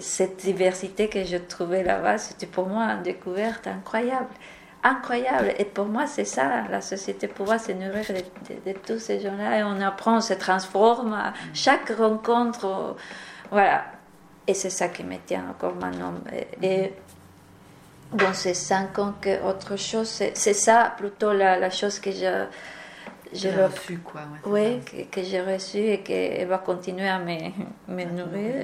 cette diversité que je trouvais là-bas, c'était pour moi une découverte incroyable. Incroyable. Et pour moi, c'est ça, la société, pouvoir se nourrir de, tous ces gens-là. Et on apprend, on se transforme à chaque rencontre. Voilà. Et c'est ça qui me tient encore maintenant. Et, dans ces cinq ans, que autre chose, c'est ça plutôt la, la chose que je j'ai reçu quoi. oui, que, j'ai reçu et qui va continuer à me, me nourrir.